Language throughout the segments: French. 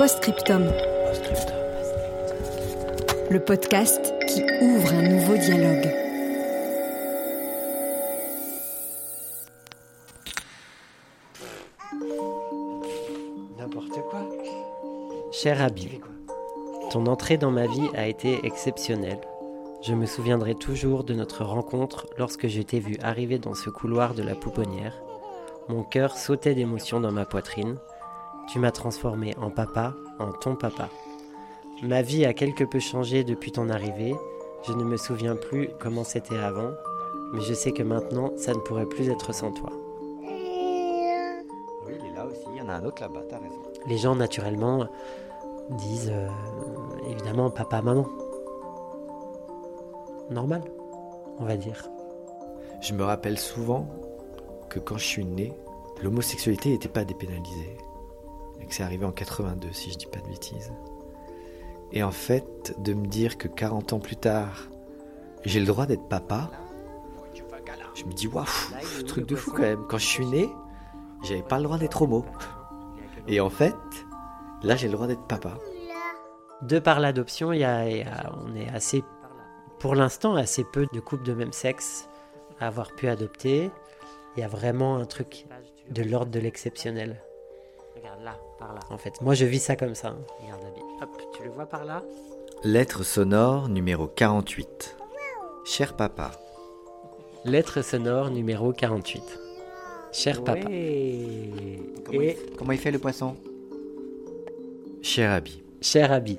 Postscriptum. Le podcast qui ouvre un nouveau dialogue. N'importe quoi. Cher Abby, ton entrée dans ma vie a été exceptionnelle. Je me souviendrai toujours de notre rencontre lorsque je t'ai vu arriver dans ce couloir de la pouponnière. Mon cœur sautait d'émotion dans ma poitrine. Tu m'as transformé en papa, en ton papa. Ma vie a quelque peu changé depuis ton arrivée. Je ne me souviens plus comment c'était avant, mais je sais que maintenant, ça ne pourrait plus être sans toi. Oui, il est là aussi. Il y en a un autre là-bas, t'as raison. Les gens, naturellement, disent euh, évidemment papa, maman. Normal, on va dire. Je me rappelle souvent que quand je suis né, l'homosexualité n'était pas dépénalisée. C'est arrivé en 82, si je dis pas de bêtises. Et en fait, de me dire que 40 ans plus tard, j'ai le droit d'être papa, je me dis, waouh, truc de fou quand même. Quand je suis né, j'avais pas le droit d'être homo. Et en fait, là, j'ai le droit d'être papa. De par l'adoption, y a- on est assez, pour l'instant, assez peu de couples de même sexe à avoir pu adopter. Il y a vraiment un truc de l'ordre de l'exceptionnel. Regarde là, par là. En fait, moi je vis ça comme ça. Regarde Abby. Hop, tu le vois par là Lettre sonore numéro 48. Cher papa, Lettre sonore numéro 48. Cher papa. Comment, Et il, comment il fait le poisson? Cher Abby. cher Abby.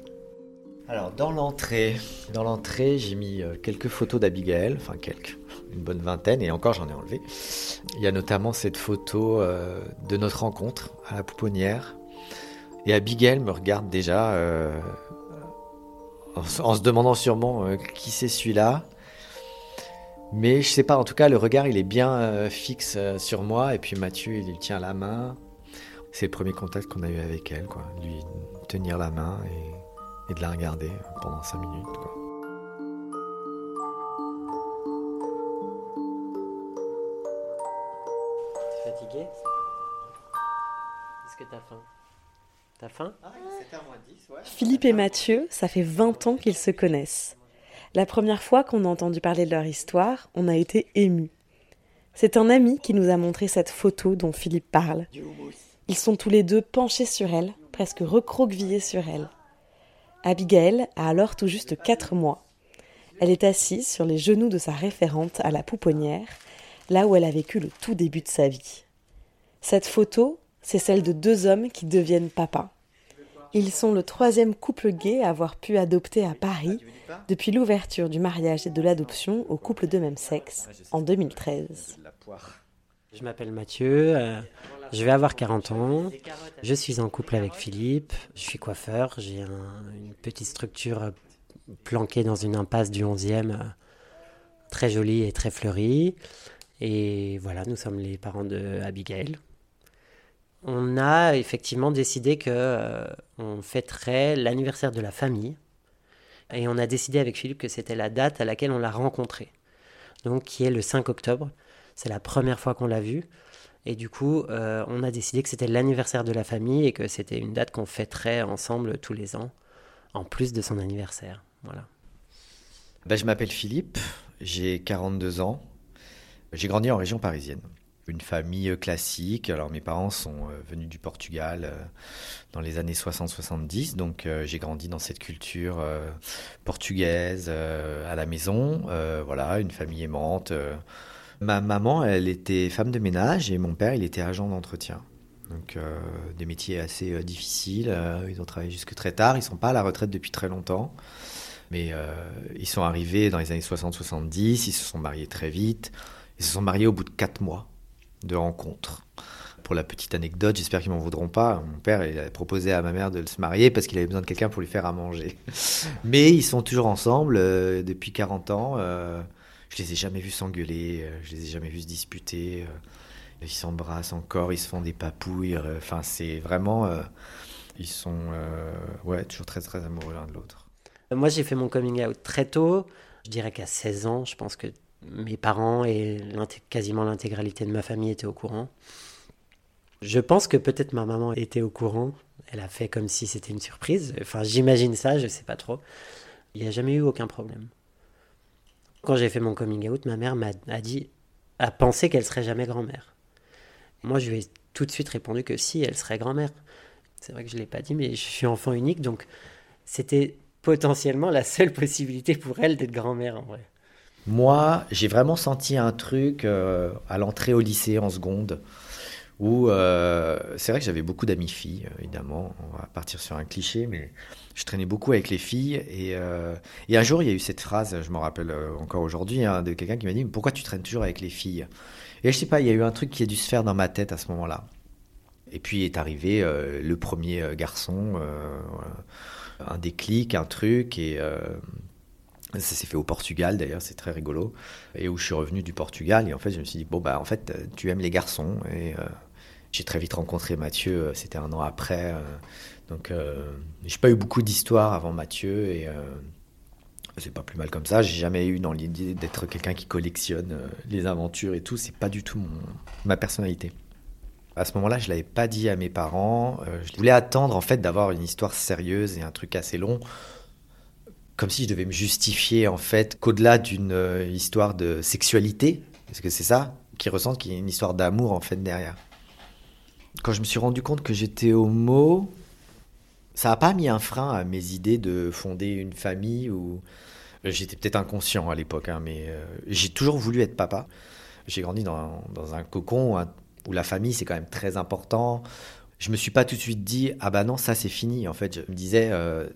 Alors dans l'entrée, dans l'entrée, j'ai mis euh, quelques photos d'Abigail, enfin quelques, une bonne vingtaine, et encore j'en ai enlevé. Il y a notamment cette photo euh, de notre rencontre à la pouponnière. Et Abigail me regarde déjà euh, en, se- demandant sûrement qui c'est celui-là. Mais je sais pas, en tout cas le regard il est bien fixe sur moi, et puis Mathieu il lui tient la main. C'est le premier contact qu'on a eu avec elle, quoi. Lui tenir la main et de la regarder pendant 5 minutes. Quoi. T'es fatigué? Est-ce que t'as faim? T'as faim? Philippe et Mathieu, ça fait 20 ans qu'ils se connaissent. La première fois qu'on a entendu parler de leur histoire, on a été émus. C'est un ami qui nous a montré cette photo dont Philippe parle. Ils sont tous les deux penchés sur elle, presque recroquevillés sur elle. Abigail a alors tout juste 4 mois. Elle est assise sur les genoux de sa référente à la pouponnière, là où elle a vécu le tout début de sa vie. Cette photo, c'est celle de deux hommes qui deviennent papas. Ils sont le troisième couple gay à avoir pu adopter à Paris depuis l'ouverture du mariage et de l'adoption aux couples de même sexe en 2013. Je m'appelle Mathieu, euh, je vais avoir 40 ans, je suis en couple avec Philippe, je suis coiffeur, j'ai un- une petite structure euh, planquée dans une impasse du 11e, euh, très jolie et très fleurie. Et voilà, nous sommes les parents de Abigail. On a effectivement décidé que euh, on fêterait l'anniversaire de la famille. Et on a décidé avec Philippe que c'était la date à laquelle on l'a rencontré. Donc qui est le 5 octobre. C'est la première fois qu'on l'a vu. Et du coup, euh, on a décidé que c'était l'anniversaire de la famille et que c'était une date qu'on fêterait ensemble tous les ans, en plus de son anniversaire. Voilà. Ben, je m'appelle Philippe, j'ai 42 ans. J'ai grandi en région parisienne. Une famille euh, classique. Alors mes parents sont euh, venus du Portugal dans les années 60-70. Donc j'ai grandi dans cette culture portugaise à la maison. Voilà, une famille aimante. Ma maman, elle était femme de ménage et mon père, il était agent d'entretien. Donc euh, des métiers assez euh, difficiles. Euh, ils ont travaillé jusque très tard. Ils sont pas à la retraite depuis très longtemps. Mais ils sont arrivés dans les années 60-70, ils se sont mariés très vite. Ils se sont mariés au bout de quatre mois de rencontre. Pour la petite anecdote, j'espère qu'ils m'en voudront pas. Mon père il a proposé à ma mère de se marier parce qu'il avait besoin de quelqu'un pour lui faire à manger. Mais ils sont toujours ensemble depuis 40 ans. Je les ai jamais vus s'engueuler, euh, je les ai jamais vus se disputer. euh, ils s'embrassent encore, ils se font des papouilles. euh, Enfin, c'est vraiment. ils sont ouais, toujours très très amoureux l'un de l'autre. Moi, j'ai fait mon coming out très tôt. Je dirais qu'à 16 ans, je pense que mes parents et quasiment l'intégralité de ma famille étaient au courant. Je pense que peut-être ma maman était au courant. Elle a fait comme si c'était une surprise. Enfin, j'imagine ça, je sais pas trop. Il n'y a jamais eu aucun problème. Quand j'ai fait mon coming out, ma mère m'a dit, a pensé qu'elle serait jamais grand-mère. Moi, je lui ai tout de suite répondu que si, elle serait grand-mère. C'est vrai que je l'ai pas dit, mais je suis enfant unique, donc c'était potentiellement la seule possibilité pour elle d'être grand-mère en vrai. Moi, j'ai vraiment senti un truc euh, à l'entrée au lycée en seconde, où euh, c'est vrai que j'avais beaucoup d'amis filles, évidemment. On va partir sur un cliché, mais je traînais beaucoup avec les filles. Et, euh, et un jour, il y a eu cette phrase, je m'en rappelle euh, encore aujourd'hui, hein, de quelqu'un qui m'a dit Pourquoi tu traînes toujours avec les filles? Et je sais pas, il y a eu un truc qui a dû se faire dans ma tête à ce moment-là. Et puis est arrivé euh, le premier garçon, un déclic, un truc, et ça s'est fait au Portugal d'ailleurs, c'est très rigolo. Et où je suis revenu du Portugal, et en fait je me suis dit, bon bah en fait tu aimes les garçons. Et j'ai très vite rencontré Mathieu, c'était un an après. Donc euh, j'ai pas eu beaucoup d'histoires avant Mathieu, et euh, c'est pas plus mal comme ça. J'ai jamais eu dans l'idée d'être quelqu'un qui collectionne euh, les aventures et tout, c'est pas du tout mon, ma personnalité. À ce moment-là, je l'avais pas dit à mes parents. Je voulais attendre en fait d'avoir une histoire sérieuse et un truc assez long, comme si je devais me justifier en fait qu'au-delà d'une histoire de sexualité, parce que c'est ça qui ressent qu'il y a une histoire d'amour en fait derrière. Quand je me suis rendu compte que j'étais homo, ça n'a pas mis un frein à mes idées de fonder une famille ou j'étais peut-être inconscient à l'époque, hein, mais euh, j'ai toujours voulu être papa. J'ai grandi dans, un cocon où la famille c'est quand même très important. Je me suis pas tout de suite dit ah bah non ça c'est fini. En fait, je me disais euh,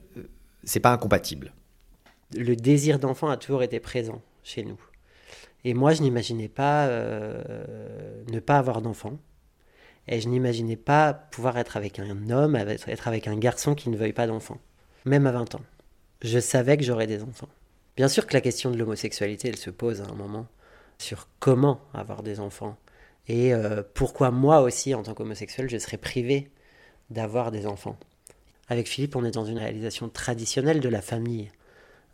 c'est pas incompatible. Le désir d'enfant a toujours été présent chez nous. Et moi, je n'imaginais pas euh, ne pas avoir d'enfant. Et je n'imaginais pas pouvoir être avec un homme, être avec un garçon qui ne veuille pas d'enfant. Même à 20 ans. Je savais que j'aurais des enfants. Bien sûr que la question de l'homosexualité, elle se pose à un moment sur comment avoir des enfants. Et euh, pourquoi moi aussi, en tant qu'homosexuel, je serais privé d'avoir des enfants. Avec Philippe, on est dans une réalisation traditionnelle de la famille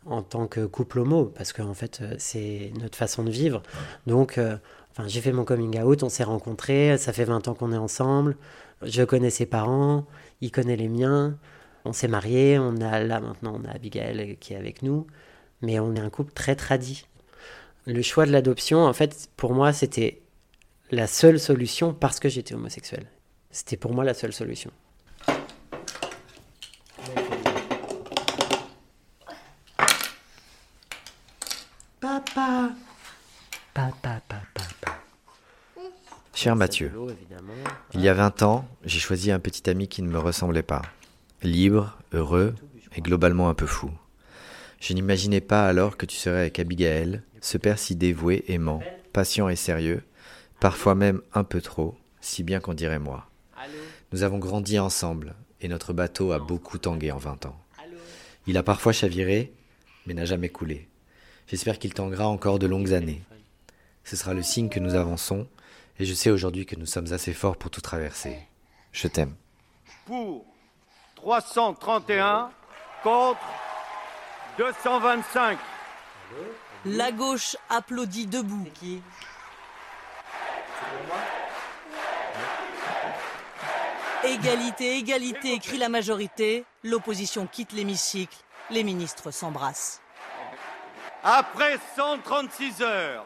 en tant que couple homo, parce qu'en fait, euh, c'est notre façon de vivre. Donc, euh, enfin, j'ai fait mon coming out, on s'est rencontrés, ça fait 20 ans qu'on est ensemble, je connais ses parents, il connaît les miens, on s'est mariés, on a là maintenant, on a Abigail qui est avec nous, mais on est un couple très tradit. Le choix de l'adoption, en fait, pour moi, c'était la seule solution parce que j'étais homosexuel. C'était pour moi la seule solution. Papa Papa, papa, papa. Cher Mathieu, il y a 20 ans, j'ai choisi un petit ami qui ne me ressemblait pas. Libre, heureux et globalement un peu fou. Je n'imaginais pas alors que tu serais avec Abigail, ce père si dévoué, aimant, patient et sérieux, parfois même un peu trop, si bien qu'on dirait moi. Nous avons grandi ensemble et notre bateau a beaucoup tangué en 20 ans. Il a parfois chaviré, mais n'a jamais coulé. J'espère qu'il tanguera encore de longues années. Ce sera le signe que nous avançons, et je sais aujourd'hui que nous sommes assez forts pour tout traverser. Je t'aime. pour 331 contre 225. La gauche applaudit debout. Qui? Égalité, égalité, crie la majorité. L'opposition quitte l'hémicycle. Les ministres s'embrassent. Après 136 heures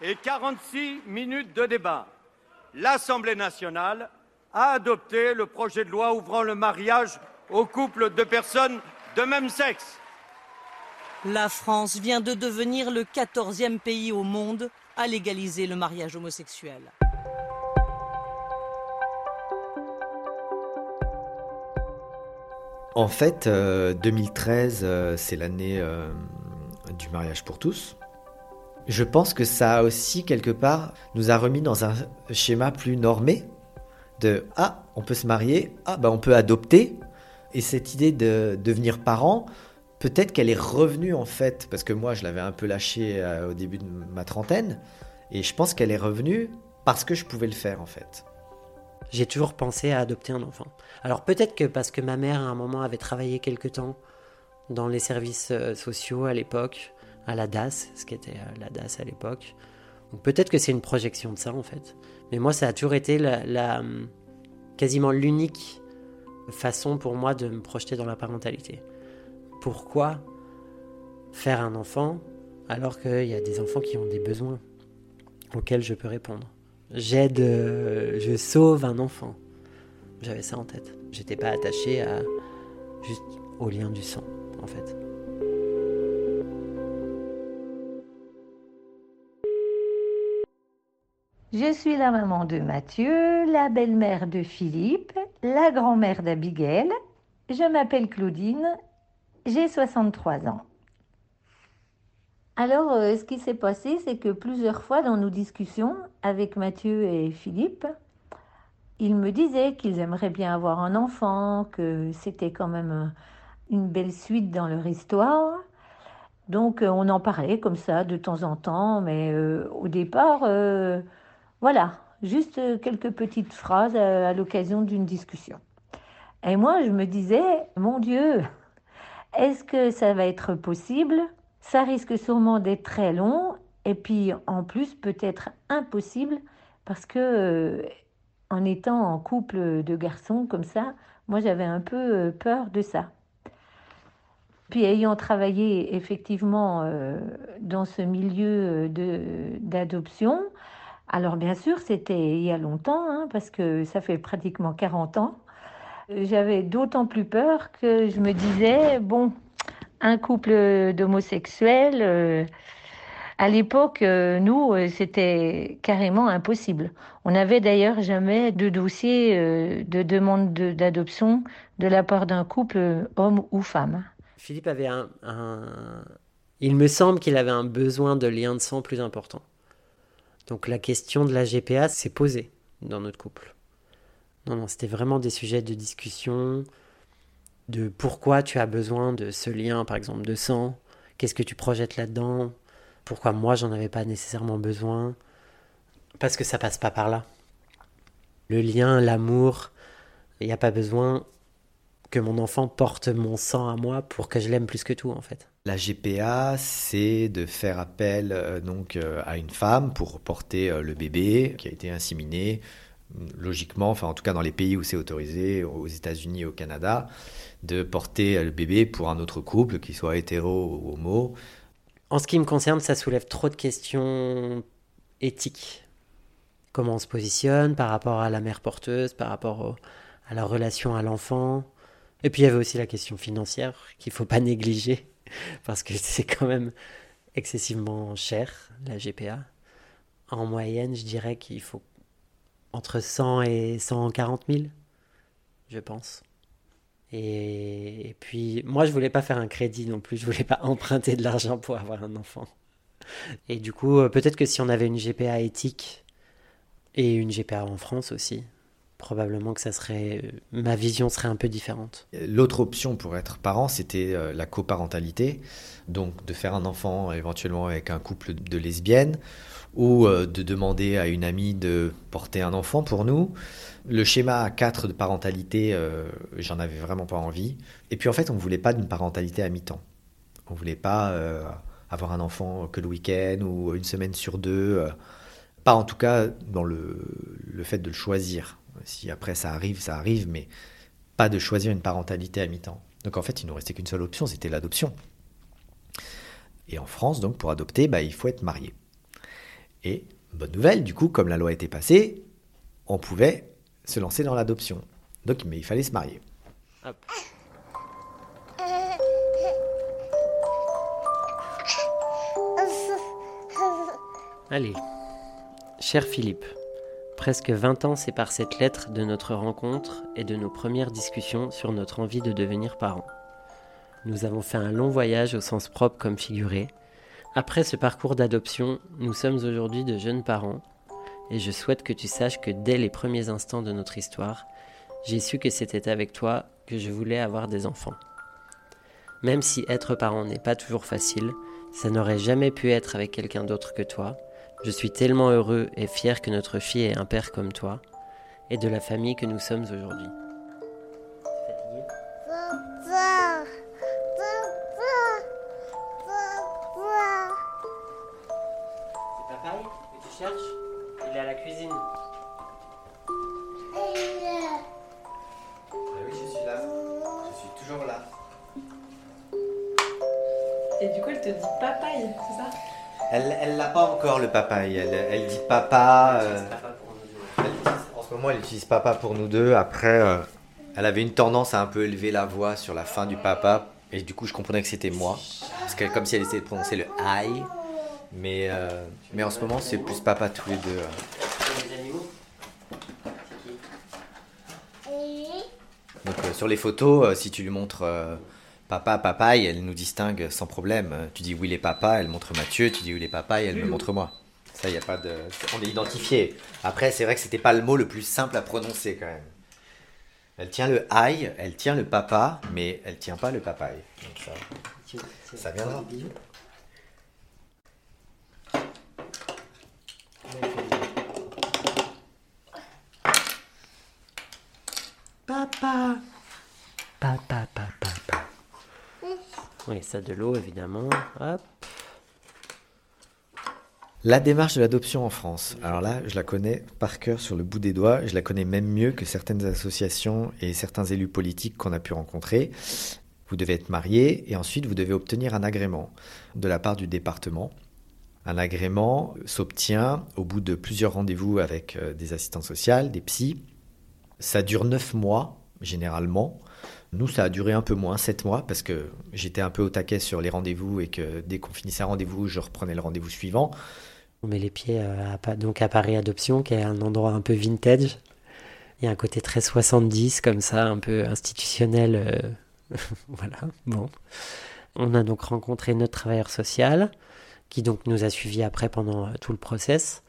et 46 minutes de débat, l'Assemblée nationale a adopté le projet de loi ouvrant le mariage aux couples de personnes de même sexe. La France vient de devenir le 14e pays au monde à légaliser le mariage homosexuel. En fait, 2013, c'est l'année du mariage pour tous. Je pense que ça aussi, quelque part, nous a remis dans un schéma plus normé de Ah, on peut se marier, ah, bah, on peut adopter. Et cette idée de devenir parent, peut-être qu'elle est revenue en fait, parce que moi je l'avais un peu lâchée au début de ma trentaine, et je pense qu'elle est revenue parce que je pouvais le faire en fait. J'ai toujours pensé à adopter un enfant. Alors peut-être que parce que ma mère à un moment avait travaillé quelque temps dans les services euh, sociaux à l'époque, à la DAS, ce qui était euh, la DAS à l'époque. Donc peut-être que c'est une projection de ça en fait. Mais moi ça a toujours été la, hum, quasiment l'unique façon pour moi de me projeter dans la parentalité. Pourquoi faire un enfant alors qu'il y a des enfants qui ont des besoins auxquels je peux répondre? J'aide, euh, je sauve un enfant. J'avais ça en tête. J'étais pas attaché à juste au lien du sang, en fait. Je suis la maman de Mathieu, la belle-mère de Philippe, la grand-mère d'Abigail. Je m'appelle Claudine, j'ai 63 ans. Alors, euh, ce qui s'est passé, c'est que plusieurs fois dans nos discussions avec Mathieu et Philippe, ils me disaient qu'ils aimeraient bien avoir un enfant, que c'était quand même euh, une belle suite dans leur histoire. Donc, euh, on en parlait comme ça de temps en temps, mais au départ, voilà, juste quelques petites phrases à l'occasion d'une discussion. Et moi, je me disais, mon Dieu, est-ce que ça va être possible? Ça risque sûrement d'être très long et puis en plus peut-être impossible parce que euh, en étant en couple de garçons comme ça, moi j'avais un peu euh, peur de ça. Puis ayant travaillé effectivement euh, dans ce milieu d'adoption, alors bien sûr c'était il y a longtemps, hein, parce que ça fait pratiquement 40 ans, j'avais d'autant plus peur que je me disais, bon, un couple d'homosexuels. Euh, à l'époque, euh, nous, euh, c'était carrément impossible. On n'avait d'ailleurs jamais de dossier de demande d'adoption de, la part d'un couple homme ou femme. Philippe avait un, Il me semble qu'il avait un besoin de lien de sang plus important. Donc la question de la GPA s'est posée dans notre couple. Non, non, c'était vraiment des sujets de discussion, de pourquoi tu as besoin de ce lien, par exemple, de sang, qu'est-ce que tu projettes là-dedans, pourquoi moi j'en avais pas nécessairement besoin, parce que ça passe pas par là. Le lien, l'amour, il n'y a pas besoin que mon enfant porte mon sang à moi pour que je l'aime plus que tout en fait. La GPA, c'est de faire appel euh, donc euh, à une femme pour porter euh, le bébé qui a été inséminé logiquement, enfin en tout cas dans les pays où c'est autorisé, aux États-Unis et au Canada, de porter le bébé pour un autre couple, qu'il soit hétéro ou homo. En ce qui me concerne, ça soulève trop de questions éthiques. Comment on se positionne par rapport à la mère porteuse, par rapport à la relation à l'enfant? Et puis il y avait aussi la question financière qu'il ne faut pas négliger, parce que c'est quand même excessivement cher, la GPA. En moyenne, je dirais qu'il faut entre 100 et 140 000, je pense. Et, puis, moi, je voulais pas faire un crédit non plus. Je voulais pas emprunter de l'argent pour avoir un enfant. Et du coup, euh, peut-être que si on avait une GPA éthique et une GPA en France aussi, probablement que ça serait, euh, ma vision serait un peu différente. L'autre option pour être parent, c'était euh, la coparentalité, donc de faire un enfant éventuellement avec un couple de lesbiennes ou de demander à une amie de porter un enfant pour nous. Le schéma 4 de parentalité, euh, j'en avais vraiment pas envie. Et puis en fait, on voulait pas d'une parentalité à mi-temps. On voulait pas euh, avoir un enfant que le week-end ou une semaine sur deux. Euh, pas en tout cas dans le, fait de le choisir. Si après ça arrive, ça arrive, mais pas de choisir une parentalité à mi-temps. Donc en fait, il nous restait qu'une seule option, c'était l'adoption. Et en France, donc pour adopter, bah, il faut être marié. Et bonne nouvelle, du coup, comme la loi était passée, on pouvait se lancer dans l'adoption. Donc, mais il fallait se marier. Allez, cher Philippe, Presque 20 ans séparent cette lettre de notre rencontre et de nos premières discussions sur notre envie de devenir parents. Nous avons fait un long voyage au sens propre comme figuré. Après ce parcours d'adoption, nous sommes aujourd'hui de jeunes parents et je souhaite que tu saches que dès les premiers instants de notre histoire, j'ai su que c'était avec toi que je voulais avoir des enfants. Même si être parent n'est pas toujours facile, ça n'aurait jamais pu être avec quelqu'un d'autre que toi. Je suis tellement heureux et fier que notre fille ait un père comme toi et de la famille que nous sommes aujourd'hui. C'est papaye que tu cherches Il est à la cuisine. Ah oui, je suis là. Je suis toujours là. Et du coup, elle te dit papaye, c'est ça? Elle, elle l'a pas encore le papaye. Elle, elle dit papa. euh, elle utilise- en ce moment, elle utilise papa pour nous deux. Après, euh, elle avait une tendance à un peu élever la voix sur la fin du papa. Et du coup, je comprenais que c'était moi. Parce que comme si elle essayait de prononcer le aïe. Mais, euh, mais en ce moment, c'est plus papa tous les deux. euh. Donc euh, sur les photos, euh, si tu lui montres euh, papa, papaye, elle nous distingue sans problème. Tu dis oui les papas, elle montre Mathieu. Tu dis oui les papaye, elle me montre moi. Ça, il y a pas de. On est identifié. Après, c'est vrai que c'était pas le mot le plus simple à prononcer quand même. Elle tient le aïe, elle tient le papa, mais elle tient pas le papaye. Donc ça, ça viendra. Papa Papa, papa, papa. Oui, ça de l'eau évidemment. Hop. La démarche de l'adoption en France. Alors là, je la connais par cœur sur le bout des doigts. Je la connais même mieux que certaines associations et certains élus politiques qu'on a pu rencontrer. Vous devez être marié et ensuite vous devez obtenir un agrément de la part du département. Un agrément s'obtient au bout de plusieurs rendez-vous avec euh, des assistantes sociales, des psys. Ça dure neuf mois, généralement. Nous, ça a duré un peu moins, sept mois, parce que j'étais un peu au taquet sur les rendez-vous et que dès qu'on finissait un rendez-vous, je reprenais le rendez-vous suivant. On met les pieds euh, à, donc à Paris Adoption, qui est un endroit un peu vintage. Il y a un côté très 70, comme ça, un peu institutionnel. euh, voilà, bon. On a donc rencontré notre travailleur social, qui donc nous a suivis après pendant euh, tout le process.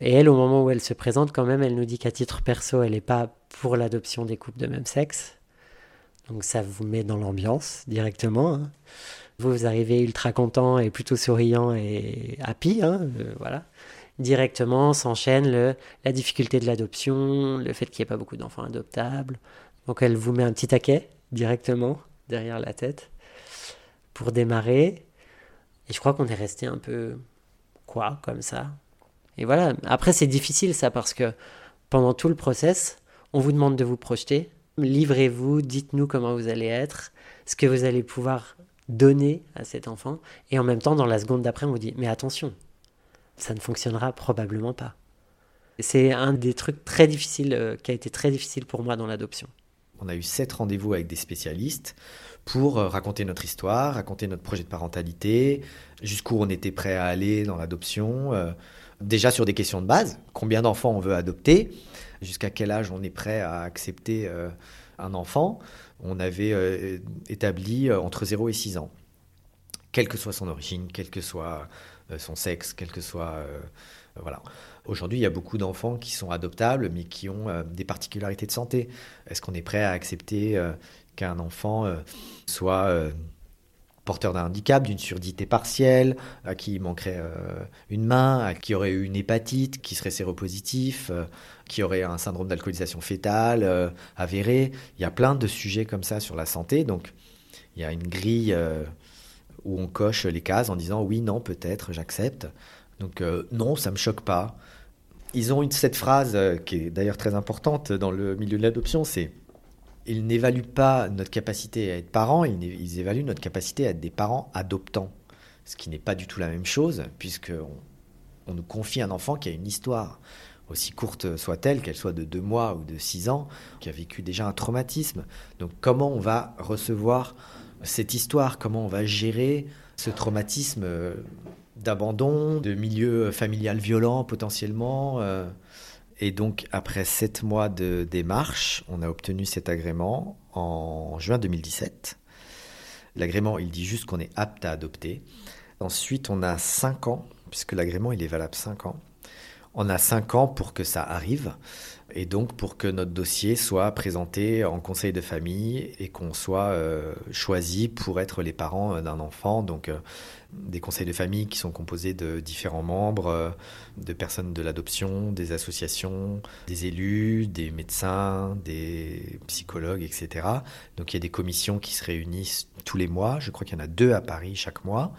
Et elle, au moment où elle se présente, quand même, elle nous dit qu'à titre perso, elle n'est pas pour l'adoption des couples de même sexe. Donc ça vous met dans l'ambiance directement. hein. Vous, vous arrivez ultra content et plutôt souriant et happy, hein, euh, voilà. Directement s'enchaîne la difficulté de l'adoption, le fait qu'il n'y ait pas beaucoup d'enfants adoptables. Donc elle vous met un petit taquet directement derrière la tête pour démarrer. Et je crois qu'on est resté un peu quoi comme ça. Et voilà. Après c'est difficile ça parce que pendant tout le process, on vous demande de vous projeter. Livrez-vous, dites-nous comment vous allez être, ce que vous allez pouvoir donner à cet enfant. Et en même temps, dans la seconde d'après, on vous dit, mais attention, ça ne fonctionnera probablement pas. C'est un des trucs très difficiles, euh, qui a été très difficile pour moi dans l'adoption. On a eu sept rendez-vous avec des spécialistes pour euh, raconter notre histoire, raconter notre projet de parentalité, jusqu'où on était prêt à aller dans l'adoption. euh, déjà sur des questions de base, combien d'enfants on veut adopter, jusqu'à quel âge on est prêt à accepter euh, un enfant? On avait euh, établi euh, entre 0 et 6 ans. Quelle que soit son origine, quel que soit son sexe, quel que soit... voilà. Aujourd'hui, il y a beaucoup d'enfants qui sont adoptables, mais qui ont des particularités de santé. Est-ce qu'on est prêt à accepter qu'un enfant soit porteur d'un handicap, d'une surdité partielle, à qui manquerait euh, une main, à qui aurait eu une hépatite, qui serait séropositif, euh, qui aurait un syndrome d'alcoolisation fétale euh, avéré Il y a plein de sujets comme ça sur la santé. Donc, il y a une grille où on coche les cases en disant oui, non, peut-être, j'accepte. Donc, non, ça me choque pas. Ils ont cette phrase qui est d'ailleurs très importante dans le milieu de l'adoption, c'est ils n'évaluent pas notre capacité à être parents, ils, évaluent notre capacité à être des parents adoptants. Ce qui n'est pas du tout la même chose, puisqu'on on nous confie un enfant qui a une histoire, aussi courte soit-elle, qu'elle soit de deux mois ou de six ans, qui a vécu déjà un traumatisme. Donc comment on va recevoir cette histoire, comment on va gérer ce traumatisme euh, d'abandon, de milieu familial violent potentiellement. Et donc, après sept mois de démarche, on a obtenu cet agrément en juin 2017. L'agrément, il dit juste qu'on est apte à adopter. Ensuite, on a cinq ans, puisque l'agrément, il est valable cinq ans. On a cinq ans pour que ça arrive, et donc pour que notre dossier soit présenté en conseil de famille et qu'on soit euh, choisi pour être les parents euh, d'un enfant. Donc, euh, des conseils de famille qui sont composés de différents membres, euh, de personnes de l'adoption, des associations, des élus, des médecins, des psychologues, etc. Donc il y a des commissions qui se réunissent tous les mois. Je crois qu'il y en a deux à Paris chaque mois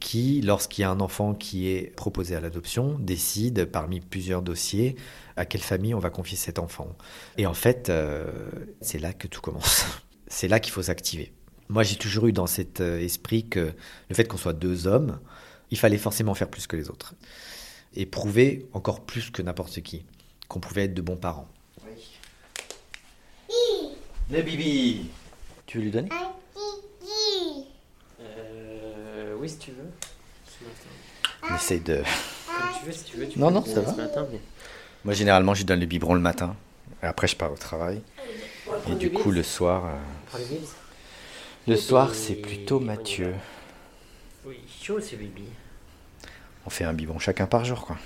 qui, lorsqu'il y a un enfant qui est proposé à l'adoption, décide parmi plusieurs dossiers à quelle famille on va confier cet enfant. Et en fait, euh, c'est là que tout commence. C'est là qu'il faut s'activer. Moi, j'ai toujours eu dans cet euh, esprit que le fait qu'on soit deux hommes, il fallait forcément faire plus que les autres. Et prouver encore plus que n'importe qui qu'on pouvait être de bons parents. Le bibi Tu veux lui donner? Euh, oui, si tu veux. On essaye de... Comme tu veux, si tu veux. Tu Non, peux non, ça va. ce matin, mais- Moi, généralement, je lui donne le biberon le matin. Et après, je pars au travail. Et du coup, le soir... euh. Le soir, c'est plutôt Mathieu. Oui, chaud ce bibi. On fait un biberon chacun par jour, quoi.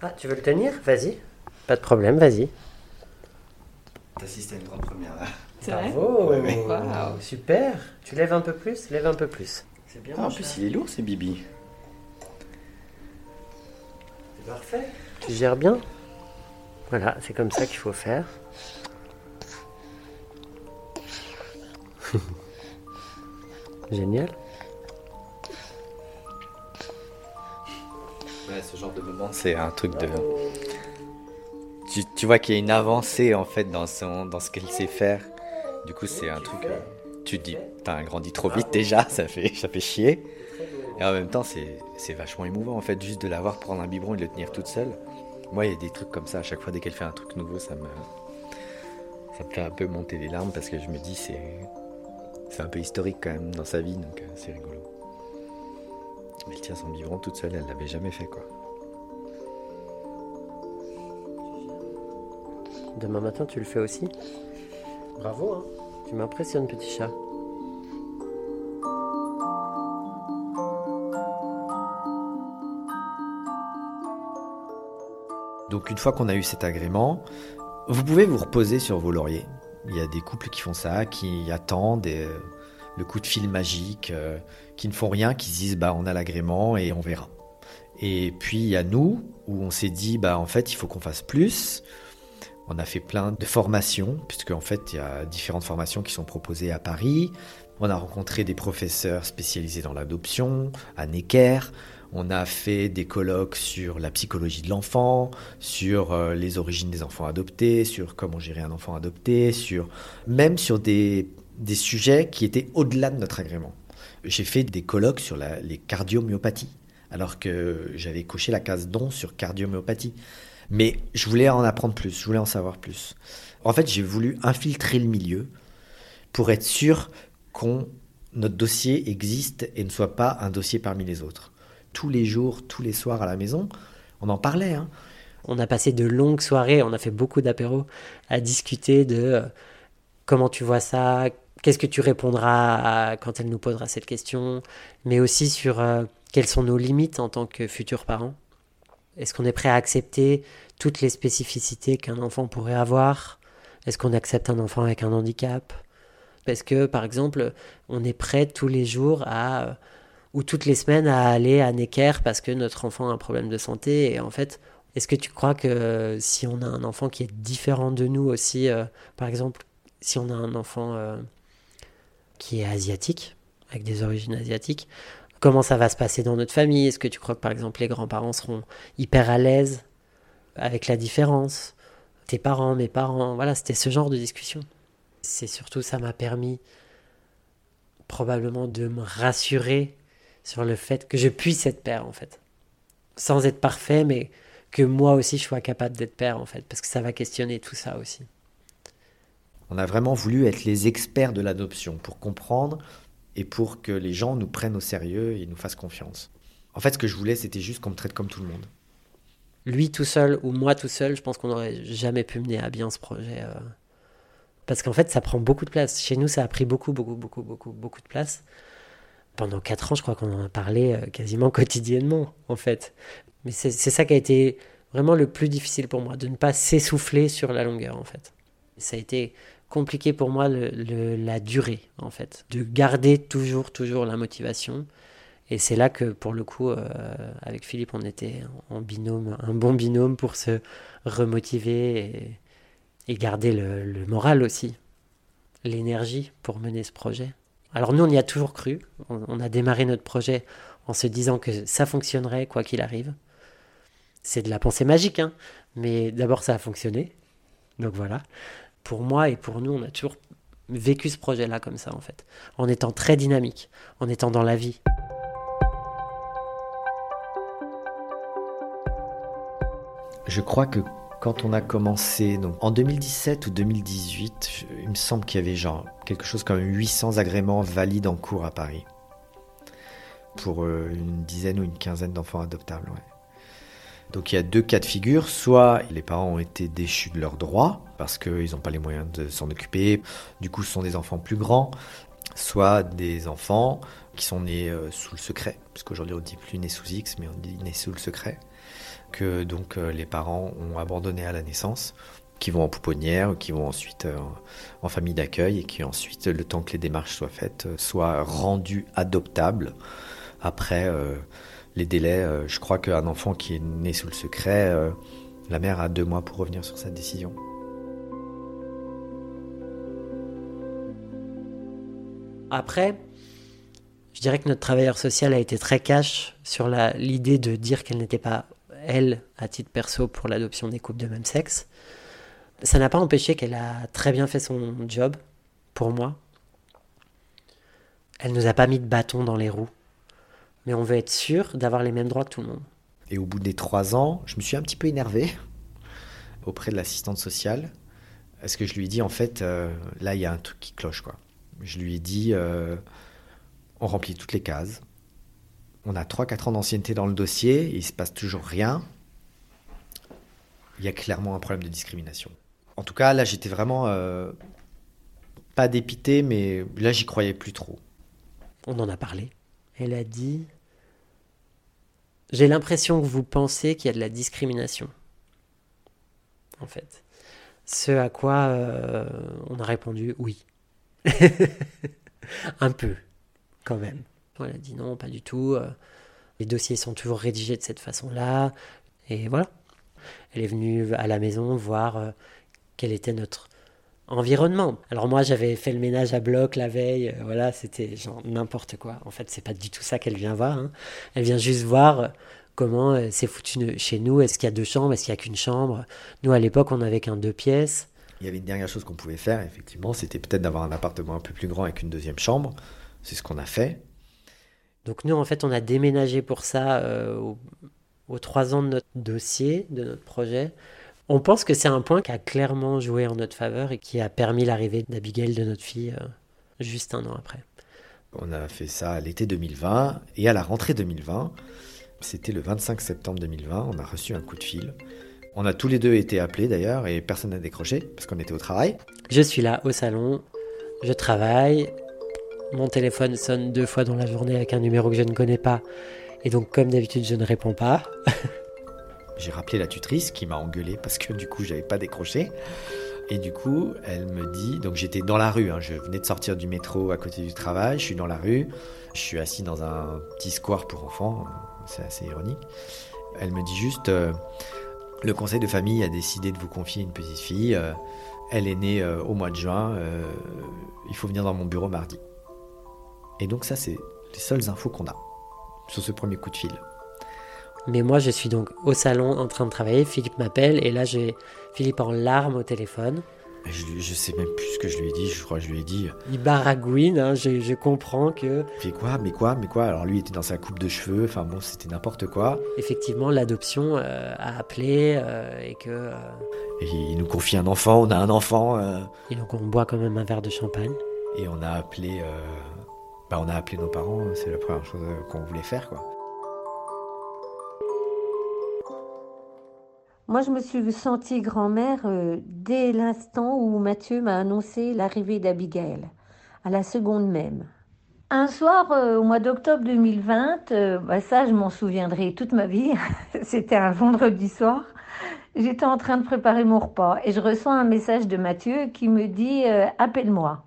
Ah, tu veux le tenir? Vas-y. Pas de problème, vas-y. T'assistes à une grande première, là. C'est vrai? Bravo Ouais, ouais. Waouh, Super Tu lèves un peu plus Lève un peu plus. C'est bien. Ah, en plus, il est lourd, c'est Bibi. C'est parfait. Tu gères bien? Voilà, c'est comme ça qu'il faut faire. Génial. Ouais, ce genre de moment, c'est un truc de... Tu, tu vois qu'il y a une avancée, en fait, dans, son, dans ce qu'elle sait faire. Du coup, c'est un truc... euh, tu te dis, t'as grandi trop vite déjà, ça fait, ça fait chier. Et en même temps, c'est c'est vachement émouvant, en fait, juste de la voir prendre un biberon et de le tenir toute seule. Moi, il y a des trucs comme ça, à chaque fois, dès qu'elle fait un truc nouveau, ça me... Ça me fait un peu monter les larmes parce que je me dis, c'est... C'est un peu historique quand même dans sa vie, donc euh, c'est rigolo. Mais elle tient son biberon toute seule, elle l'avait jamais fait, quoi. Demain matin, tu le fais aussi? Bravo, hein Tu m'impressionnes, petit chat. Donc une fois qu'on a eu cet agrément, vous pouvez vous reposer sur vos lauriers. Il y a des couples qui font ça, qui attendent euh, le coup de fil magique, euh, qui ne font rien, qui se disent bah on a l'agrément et on verra. Et puis il y a nous où on s'est dit bah en fait il faut qu'on fasse plus. On a fait plein de formations puisque en fait il y a différentes formations qui sont proposées à Paris. On a rencontré des professeurs spécialisés dans l'adoption à Necker. On a fait des colloques sur la psychologie de l'enfant, sur euh, les origines des enfants adoptés, sur comment gérer un enfant adopté, sur même sur des, des sujets qui étaient au-delà de notre agrément. J'ai fait des colloques sur les cardiomyopathies, alors que j'avais coché la case don sur cardiomyopathie. Mais je voulais en apprendre plus, je voulais en savoir plus. En fait, j'ai voulu infiltrer le milieu pour être sûr qu'on notre dossier existe et ne soit pas un dossier parmi les autres. Tous les jours, tous les soirs à la maison, on en parlait. Hein. On a passé de longues soirées, on a fait beaucoup d'apéros à discuter de euh, comment tu vois ça, qu'est-ce que tu répondras quand elle nous posera cette question, mais aussi sur euh, quelles sont nos limites en tant que futurs parents. Est-ce qu'on est prêt à accepter toutes les spécificités qu'un enfant pourrait avoir? Est-ce qu'on accepte un enfant avec un handicap? Est-ce que, par exemple, on est prêt tous les jours à, euh, ou toutes les semaines à aller à Necker parce que notre enfant a un problème de santé et en fait, est-ce que tu crois que euh, si on a un enfant qui est différent de nous aussi, euh, par exemple, si on a un enfant euh, qui est asiatique, avec des origines asiatiques, comment ça va se passer dans notre famille? Est-ce que tu crois que par exemple les grands-parents seront hyper à l'aise avec la différence? Tes parents, mes parents, voilà, c'était ce genre de discussion. C'est surtout ça m'a permis probablement de me rassurer sur le fait que je puisse être père en fait. Sans être parfait, mais que moi aussi je sois capable d'être père en fait, parce que ça va questionner tout ça aussi. On a vraiment voulu être les experts de l'adoption pour comprendre et pour que les gens nous prennent au sérieux et nous fassent confiance. En fait, ce que je voulais, c'était juste qu'on me traite comme tout le monde. Lui tout seul ou moi tout seul, je pense qu'on n'aurait jamais pu mener à bien ce projet. euh, Parce qu'en fait, ça prend beaucoup de place. Chez nous, ça a pris beaucoup, beaucoup, beaucoup, beaucoup, beaucoup de place. Pendant quatre ans, je crois qu'on en a parlé euh, quasiment quotidiennement, en fait. Mais c'est ça qui a été vraiment le plus difficile pour moi, de ne pas s'essouffler sur la longueur, en fait. Ça a été compliqué pour moi la durée, en fait, de garder toujours, toujours la motivation. Et c'est là que, pour le coup, euh, avec Philippe, on était en binôme, un bon binôme pour se remotiver et, garder le moral aussi, l'énergie pour mener ce projet. Alors nous, on y a toujours cru. On, a démarré notre projet en se disant que ça fonctionnerait quoi qu'il arrive. C'est de la pensée magique, hein. mais d'abord ça a fonctionné. Donc voilà. Pour moi et pour nous, on a toujours vécu ce projet-là comme ça, en fait, en étant très dynamique, en étant dans la vie. Je crois que quand on a commencé, en 2017 ou 2018, je- il me semble qu'il y avait genre quelque chose comme 800 agréments valides en cours à Paris. Pour euh, une dizaine ou une quinzaine d'enfants adoptables. Donc il y a deux cas de figure, soit les parents ont été déchus de leurs droits parce qu'ils n'ont pas les moyens de s'en occuper, du coup ce sont des enfants plus grands, soit des enfants qui sont nés euh, sous le secret, parce qu'aujourd'hui on dit plus nés sous X, mais on dit nés sous le secret que donc euh, les parents ont abandonné à la naissance, qui vont en pouponnière, qui vont ensuite euh, en famille d'accueil et qui ensuite, le temps que les démarches soient faites, euh, soient rendus adoptables. Après les délais, je crois qu'un enfant qui est né sous le secret, la mère a deux mois pour revenir sur sa décision. Après, je dirais que notre travailleur social a été très cash sur l'idée de dire qu'elle n'était pas, elle, à titre perso, pour l'adoption des couples de même sexe. Ça n'a pas empêché qu'elle a très bien fait son job, pour moi. Elle nous a pas mis de bâton dans les roues. Mais on veut être sûr d'avoir les mêmes droits que tout le monde. Et au bout des trois ans, je me suis un petit peu énervé auprès de l'assistante sociale. Parce que je lui ai dit, en fait, euh, là, il y a un truc qui cloche, quoi. Je lui ai dit, euh, on remplit toutes les cases. On a 3-4 ans d'ancienneté dans le dossier, il se passe toujours rien. Il y a clairement un problème de discrimination. En tout cas, là, j'étais vraiment euh, pas dépité, mais là, j'y croyais plus trop. On en a parlé. Elle a dit J'ai l'impression que vous pensez qu'il y a de la discrimination. En fait. Ce à quoi euh, on a répondu oui. Un peu, quand même. Elle a dit non, pas du tout. euh, Les dossiers sont toujours rédigés de cette façon-là. Et voilà. Elle est venue à la maison voir euh, quel était notre environnement. Alors moi j'avais fait le ménage à bloc la veille, euh, voilà, c'était genre n'importe quoi. En fait, c'est pas du tout ça qu'elle vient voir. hein. Elle vient juste voir comment c'est foutu chez nous. Est-ce qu'il y a deux chambres? Est-ce qu'il y a qu'une chambre? Nous à l'époque on n'avait qu'un deux pièces. Il y avait une dernière chose qu'on pouvait faire, effectivement, c'était peut-être d'avoir un appartement un peu plus grand avec une deuxième chambre. C'est ce qu'on a fait. Donc nous en fait on a déménagé pour ça euh, au- aux trois ans de notre dossier, de notre projet. On pense que c'est un point qui a clairement joué en notre faveur et qui a permis l'arrivée d'Abigail, de notre fille, euh, juste un an après. On a fait ça à l'été 2020 et à la rentrée 2020, c'était le 25 septembre 2020, on a reçu un coup de fil. On a tous les deux été appelés d'ailleurs et personne n'a décroché parce qu'on était au travail. Je suis là au salon, je travaille, mon téléphone sonne deux fois dans la journée avec un numéro que je ne connais pas, et donc comme d'habitude je ne réponds pas. J'ai rappelé la tutrice qui m'a engueulé parce que du coup j'avais pas décroché. Et du coup, elle me dit, donc j'étais dans la rue, hein, je venais de sortir du métro à côté du travail, je suis dans la rue, je suis assis dans un petit square pour enfants, c'est assez ironique. Elle me dit juste, euh, le conseil de famille a décidé de vous confier une petite fille, euh, elle est née euh, au mois de juin, il faut venir dans mon bureau mardi. Et donc ça, c'est les seules infos qu'on a sur ce premier coup de fil. Mais moi je suis donc au salon en train de travailler, Philippe m'appelle, et là j'ai Philippe en larmes au téléphone. Je, je sais même plus ce que je lui ai dit, je crois que je lui ai dit, Il baragouine, hein, je, je comprends que fait quoi Mais quoi Mais quoi? Alors lui était dans sa coupe de cheveux, enfin bon, c'était n'importe quoi. effectivement l'adoption euh, a appelé euh, et que... euh, Et il nous confie un enfant, on a un enfant, et donc on boit quand même un verre de champagne. et on a appelé bah, on a appelé nos parents, c'est la première chose qu'on voulait faire, quoi. Moi, je me suis sentie grand-mère euh, dès l'instant où Mathieu m'a annoncé l'arrivée d'Abigail, à la seconde même. Un soir, euh, au mois d'octobre 2020, euh, bah, ça, je m'en souviendrai toute ma vie. C'était un vendredi soir. J'étais en train de préparer mon repas et je reçois un message de Mathieu qui me dit appelle-moi.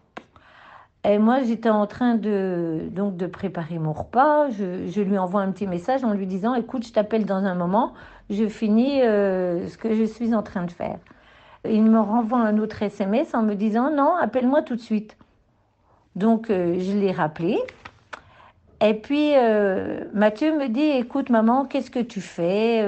Et moi, j'étais en train de, donc, de préparer mon repas. Je, lui envoie un petit message en lui disant Écoute, je t'appelle dans un moment, je finis euh, ce que je suis en train de faire. Il me renvoie un autre SMS en me disant Non, appelle-moi tout de suite. Donc, euh, je l'ai rappelé. Et puis, euh, Mathieu me dit Écoute, maman, qu'est-ce que tu fais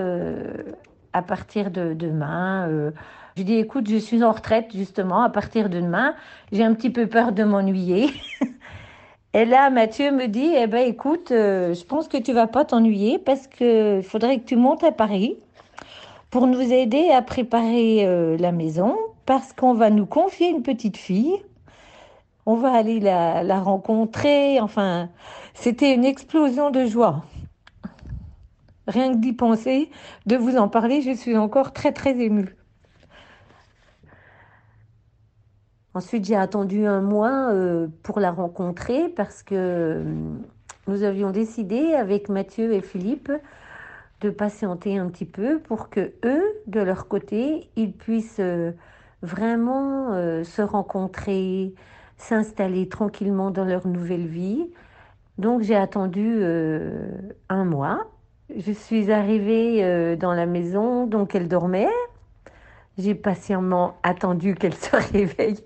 à partir de demain je dis, écoute, je suis en retraite justement à partir de demain. J'ai un petit peu peur de m'ennuyer. Et là, Mathieu me dit, eh ben, écoute, euh, je pense que tu vas pas t'ennuyer parce qu'il faudrait que tu montes à Paris pour nous aider à préparer euh, la maison parce qu'on va nous confier une petite fille. On va aller la, la rencontrer. Enfin, c'était une explosion de joie. Rien que d'y penser, de vous en parler, je suis encore très, très émue. Ensuite, j'ai attendu un mois euh, pour la rencontrer parce que euh, nous avions décidé avec Mathieu et Philippe de patienter un petit peu pour que eux, de leur côté, ils puissent euh, vraiment se rencontrer, s'installer tranquillement dans leur nouvelle vie. Donc j'ai attendu un mois. Je suis arrivée dans la maison, donc elle dormait. J'ai patiemment attendu qu'elle se réveille.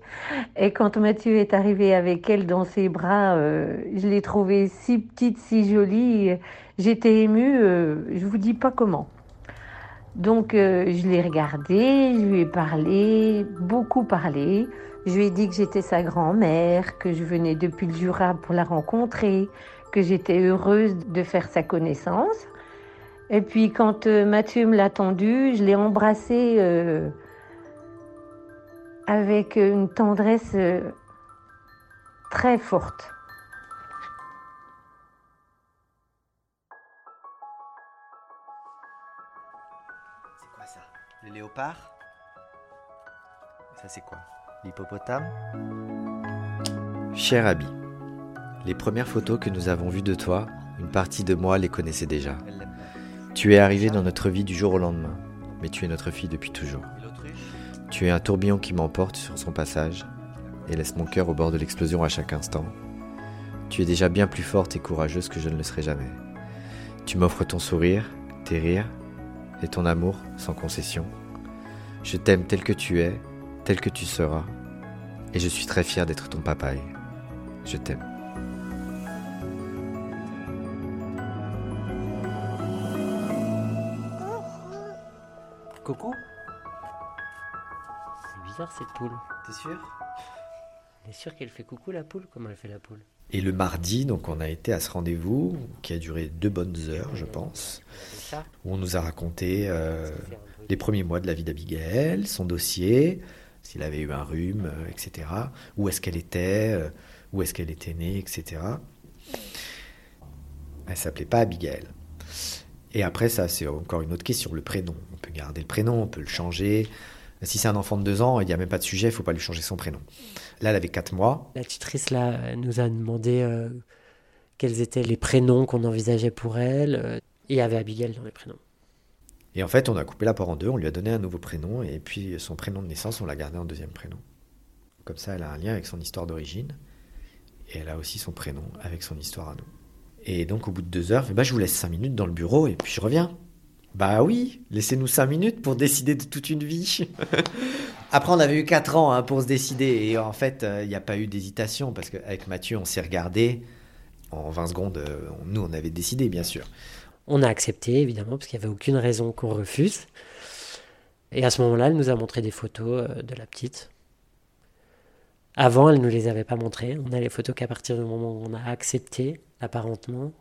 Et quand Mathieu est arrivé avec elle dans ses bras, euh, je l'ai trouvée si petite, si jolie. J'étais émue, euh, je vous dis pas comment. Donc euh, je l'ai regardée, je lui ai parlé, beaucoup parlé. Je lui ai dit que j'étais sa grand-mère, que je venais depuis le Jura pour la rencontrer, que j'étais heureuse de faire sa connaissance. Et puis quand Mathieu me l'a tendu, je l'ai embrassé avec une tendresse euh, très forte. C'est quoi ça? Le léopard? Ça c'est quoi? L'hippopotame? Cher Abby, les premières photos que nous avons vues de toi, une partie de moi les connaissait déjà. Tu es arrivée dans notre vie du jour au lendemain, mais tu es notre fille depuis toujours. Tu es un tourbillon qui m'emporte sur son passage et laisse mon cœur au bord de l'explosion à chaque instant. Tu es déjà bien plus forte et courageuse que je ne le serai jamais. Tu m'offres ton sourire, tes rires et ton amour sans concession. Je t'aime tel que tu es, tel que tu seras, et je suis très fier d'être ton papaye. Je t'aime. Coucou cette poule. T'es sûr? T'es sûr qu'elle fait coucou la poule? Comment elle fait la poule? Et le mardi, donc on a été à ce rendez-vous qui a duré deux bonnes heures, je pense, où on nous a raconté euh, les premiers mois de la vie d'Abigail, son dossier, s'il avait eu un rhume, euh, etc. Où est-ce qu'elle était, euh, où est-ce qu'elle était née, etc. Elle s'appelait pas Abigail. Et après, ça, c'est encore une autre question, le prénom. On peut garder le prénom, on peut le changer. Si c'est un enfant de deux ans, il n'y a même pas de sujet, il ne faut pas lui changer son prénom. Là, elle avait quatre mois. La tutrice là, nous a demandé euh, quels étaient les prénoms qu'on envisageait pour elle. Euh, et il y avait Abigail dans les prénoms. Et en fait, on a coupé la part en deux, on lui a donné un nouveau prénom, et puis son prénom de naissance, on l'a gardé en deuxième prénom. Comme ça, elle a un lien avec son histoire d'origine, et elle a aussi son prénom avec son histoire à nous. Et donc, au bout de deux heures, bah, je vous laisse cinq minutes dans le bureau, et puis je reviens. Bah oui, laissez-nous cinq minutes pour décider de toute une vie. Après, on avait eu quatre ans hein, pour se décider. Et en fait, euh, il n'y a pas eu d'hésitation parce qu'avec Mathieu, on s'est regardé. En 20 secondes, euh, nous, on avait décidé, bien sûr. On a accepté, évidemment, parce qu'il n'y avait aucune raison qu'on refuse. Et à ce moment-là, elle nous a montré des photos euh, de la petite. Avant, elle ne nous les avait pas montrées. On a les photos qu'à partir du moment où on a accepté l'apparentement.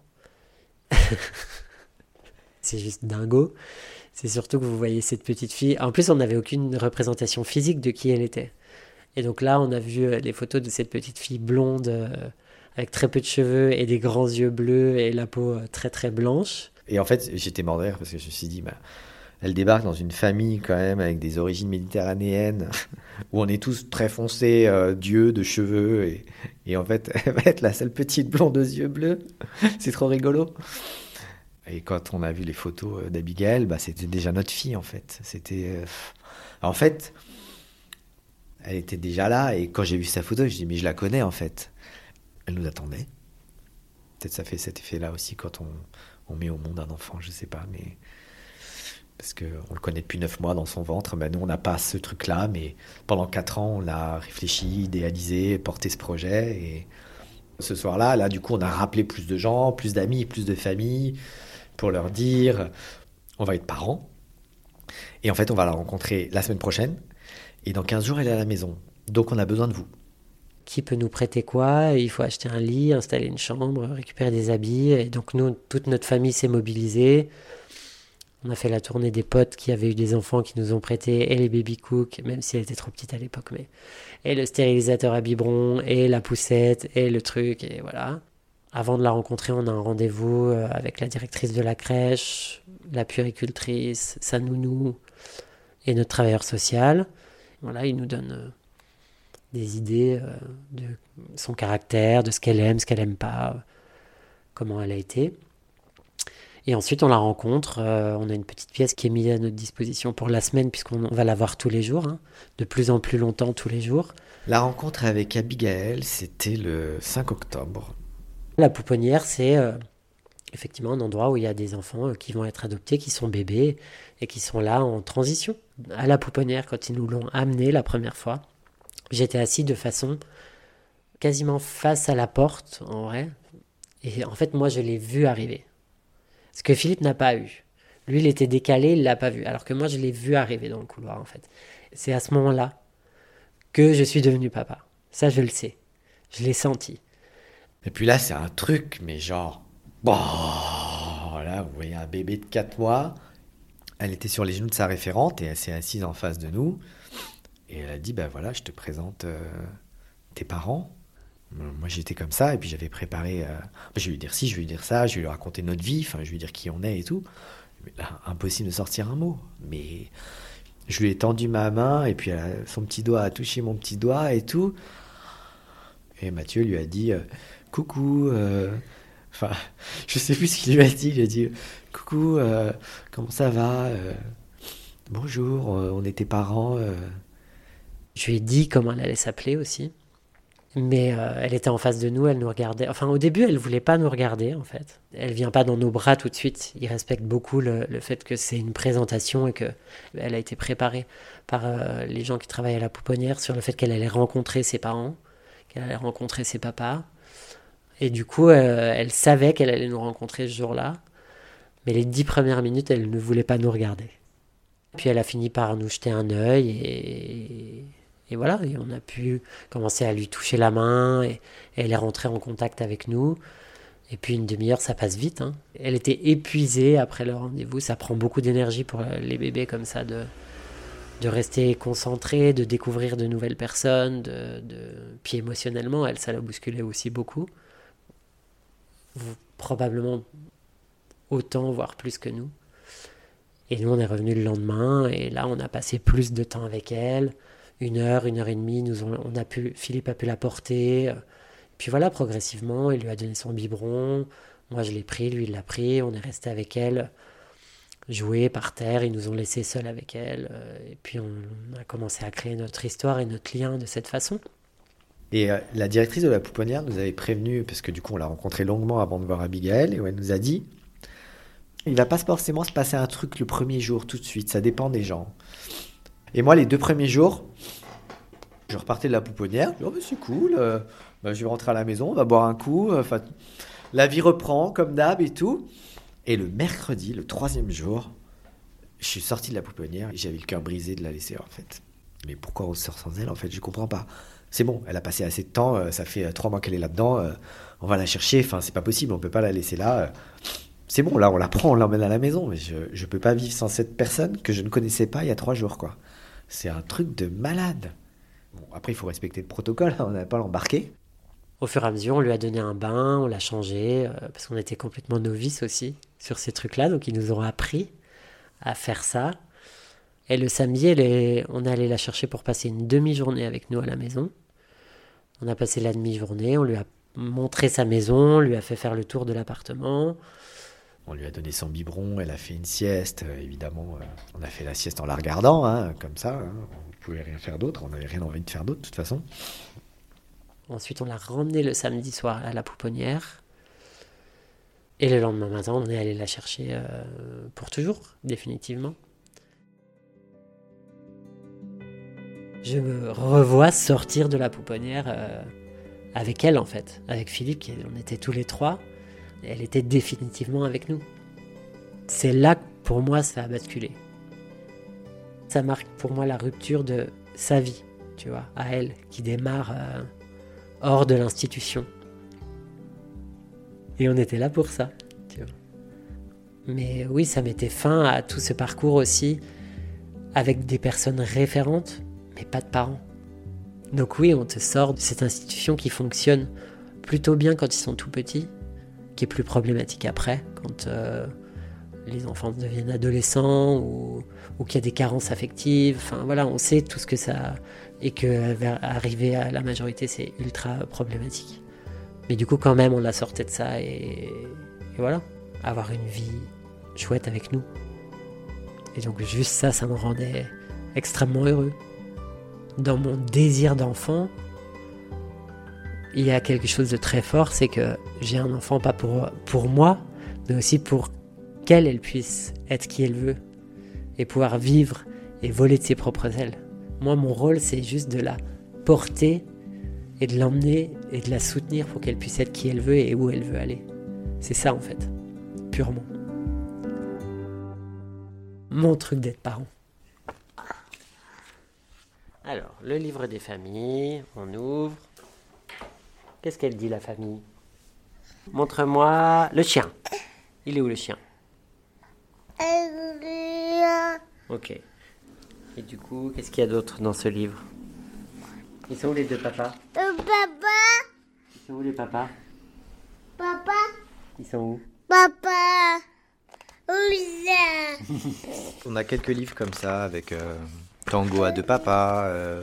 c'est juste dingo. C'est surtout que vous voyez cette petite fille. En plus, on n'avait aucune représentation physique de qui elle était. Et donc là, on a vu euh, les photos de cette petite fille blonde, euh, avec très peu de cheveux et des grands yeux bleus et la peau très très blanche. Et en fait, j'étais mort parce que je me suis dit, bah, elle débarque dans une famille quand même avec des origines méditerranéennes, où on est tous très foncés, euh, dieux de cheveux, et, et, en fait, elle va être la seule petite blonde aux yeux bleus. C'est trop rigolo. Et quand on a vu les photos euh, d'Abigail, bah, c'était déjà notre fille en fait. C'était, euh, en fait, elle était déjà là, et quand j'ai vu sa photo, je dis mais je la connais en fait. Elle nous attendait. Peut-être ça fait cet effet-là aussi quand on, met au monde un enfant, je sais pas, mais parce qu'on le connaît depuis neuf mois dans son ventre. Ben, nous, on n'a pas ce truc-là, mais pendant quatre ans, on a réfléchi, idéalisé, porté ce projet. Et ce soir-là, là, du coup, on a rappelé plus de gens, plus d'amis, plus de familles, pour leur dire on va être parents. Et en fait, on va la rencontrer la semaine prochaine. Et dans 15 jours, elle est à la maison. Donc, on a besoin de vous. Qui peut nous prêter quoi? Il faut acheter un lit, installer une chambre, récupérer des habits. Et donc, nous, toute notre famille s'est mobilisée. On a fait la tournée des potes qui avaient eu des enfants qui nous ont prêté et les baby cooks, même si elle était trop petite à l'époque, mais et le stérilisateur à biberon et la poussette et le truc et voilà. Avant de la rencontrer, on a un rendez-vous euh, avec la directrice de la crèche, la puéricultrice, sa nounou et notre travailleur social. Voilà, il nous donne euh, des idées euh, de son caractère, de ce qu'elle aime, ce qu'elle aime pas, comment elle a été. Et ensuite, on la rencontre. On a une petite pièce qui est mise à notre disposition pour la semaine, puisqu'on va la voir tous les jours, hein, de plus en plus longtemps tous les jours. La rencontre avec Abigail, c'était le 5 octobre. La pouponnière, c'est euh, effectivement un endroit où il y a des enfants euh, qui vont être adoptés, qui sont bébés et qui sont là en transition. À la pouponnière, quand ils nous l'ont amené la première fois, j'étais assis de façon quasiment face à la porte, en vrai. Et en fait, moi, je l'ai vu arriver. Ce que Philippe n'a pas eu. Lui, il était décalé, il l'a pas vu. Alors que moi, je l'ai vu arriver dans le couloir, en fait. C'est à ce moment-là que je suis devenu papa. Ça, je le sais. Je l'ai senti. Et puis là, c'est un truc, mais genre. Bon, là, vous voyez un bébé de 4 mois. Elle était sur les genoux de sa référente et elle s'est assise en face de nous. Et elle a dit Ben voilà, je te présente euh, tes parents. Moi, j'étais comme ça, et puis j'avais préparé. Euh, je vais lui dire si, je vais lui dire ça, je vais lui raconter notre vie, enfin, je vais lui dire qui on est et tout. Là, impossible de sortir un mot. Mais je lui ai tendu ma main, et puis son petit doigt a touché mon petit doigt et tout. Et Mathieu lui a dit euh, Coucou. Euh, enfin, je sais plus ce qu'il lui a dit. Il a dit Coucou, comment ça va Bonjour, on était parents. Je lui ai dit comment elle allait s'appeler aussi. Mais euh, elle était en face de nous, elle nous regardait. Enfin, au début, elle voulait pas nous regarder, en fait. Elle vient pas dans nos bras tout de suite. Il respecte beaucoup le, fait que c'est une présentation et que elle a été préparée par euh, les gens qui travaillent à la pouponnière sur le fait qu'elle allait rencontrer ses parents, qu'elle allait rencontrer ses papas. Et du coup, euh, elle savait qu'elle allait nous rencontrer ce jour-là. Mais les dix premières minutes, elle ne voulait pas nous regarder. Puis elle a fini par nous jeter un œil et et voilà, on a pu commencer à lui toucher la main et, elle est rentrée en contact avec nous. Et puis une demi-heure, ça passe vite. Hein. Elle était épuisée après le rendez-vous. Ça prend beaucoup d'énergie pour les bébés comme ça de, de rester concentré, de découvrir de nouvelles personnes. De. Puis émotionnellement, elle, ça l'a bousculé aussi beaucoup. Probablement autant, voire plus que nous. Et nous, on est revenu le lendemain et là, on a passé plus de temps avec elle une heure, une heure et demie. Nous on, a pu, Philippe a pu la porter. Puis voilà, progressivement, il lui a donné son biberon. Moi, je l'ai pris, lui, il l'a pris. On est resté avec elle, jouer par terre. Ils nous ont laissés seuls avec elle. Et puis, on a commencé à créer notre histoire et notre lien de cette façon. Et euh, la directrice de la pouponnière nous avait prévenu, parce que du coup, on l'a rencontrée longuement avant de voir Abigail, et elle nous a dit il va pas forcément se passer un truc le premier jour, tout de suite. Ça dépend des gens. Et moi, les deux premiers jours, je repartais de la pouponnière. Je oh, c'est cool. Euh, bah, je vais rentrer à la maison, on va boire un coup. Enfin, la vie reprend comme d'hab et tout. Et le mercredi, le troisième jour, je suis sorti de la pouponnière et j'avais le cœur brisé de la laisser en fait. Mais pourquoi on sort sans elle en fait? Je comprends pas. C'est bon, elle a passé assez de temps, euh, ça fait euh, trois mois qu'elle est là-dedans, on va la chercher, enfin c'est pas possible, on peut pas la laisser là. C'est bon, là on la prend, on l'emmène à la maison, mais je, je peux pas vivre sans cette personne que je ne connaissais pas il y a trois jours quoi. C'est un truc de malade. Bon, après, il faut respecter le protocole, on n'a pas l'embarquer. Au fur et à mesure, on lui a donné un bain, on l'a changé, euh, parce qu'on était complètement novices aussi sur ces trucs-là, donc ils nous ont appris à faire ça. Et le samedi, on est allé la chercher pour passer une demi-journée avec nous à la maison. On a passé la demi-journée, on lui a montré sa maison, on lui a fait faire le tour de l'appartement. On lui a donné son biberon, elle a fait une sieste, euh, évidemment. Euh, on a fait la sieste en la regardant, hein, comme ça. Hein. On ne pouvait rien faire d'autre, on n'avait rien envie de faire d'autre de toute façon. Ensuite, on l'a ramené le samedi soir à la pouponnière. Et le lendemain matin, on est allé la chercher euh, pour toujours, définitivement. Je me revois sortir de la pouponnière euh, avec elle, en fait, avec Philippe, on était tous les trois. Et elle était définitivement avec nous. C'est là que pour moi ça a basculé. Ça marque pour moi la rupture de sa vie, tu vois, à elle, qui démarre euh, hors de l'institution. Et on était là pour ça. Mais oui, ça mettait fin à tout ce parcours aussi avec des personnes référentes, mais pas de parents. Donc oui, on te sort de cette institution qui fonctionne plutôt bien quand ils sont tout petits, qui est plus problématique après, quand euh, les enfants deviennent adolescents ou, qu'il y a des carences affectives. Enfin voilà, on sait tout ce que ça et que arriver à la majorité c'est ultra problématique. Mais du coup quand même on la sortait de ça et, voilà, avoir une vie chouette avec nous. Et donc juste ça, ça me rendait extrêmement heureux. Dans mon désir d'enfant, il y a quelque chose de très fort, c'est que j'ai un enfant pas pour, pour moi, mais aussi pour qu'elle elle puisse être qui elle veut et pouvoir vivre et voler de ses propres ailes. Moi, mon rôle, c'est juste de la porter et de l'emmener et de la soutenir pour qu'elle puisse être qui elle veut et où elle veut aller. C'est ça, en fait, purement. Mon truc d'être parent. Alors, le livre des familles, on ouvre. Qu'est-ce qu'elle dit, la famille? Montre-moi le chien. Il est où le chien? Ok. Et du coup, qu'est-ce qu'il y a d'autre dans ce livre? Ils sont où les deux papas? Papa. Ils sont où les papas? Papa. Ils sont où? Papa. On a quelques livres comme ça avec euh, Tango à deux papas, euh,